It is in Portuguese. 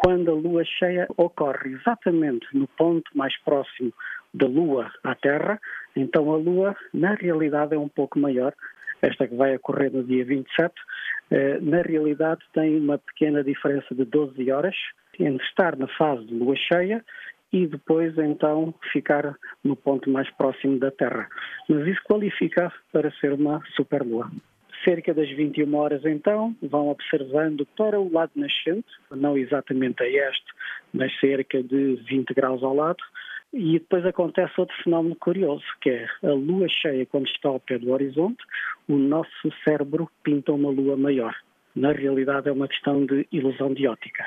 Quando a lua cheia ocorre exatamente no ponto mais próximo da lua à Terra, então a lua, na realidade, é um pouco maior. Esta que vai ocorrer no dia 27, eh, na realidade tem uma pequena diferença de 12 horas entre estar na fase de lua cheia e depois então ficar no ponto mais próximo da Terra. Mas isso qualifica para ser uma superlua. Cerca das 21 horas então, vão observando para o lado nascente, não exatamente a este, mas cerca de 20 graus ao lado, e depois acontece outro fenómeno curioso, que é a lua cheia, quando está ao pé do horizonte, o nosso cérebro pinta uma lua maior. Na realidade, é uma questão de ilusão de ótica.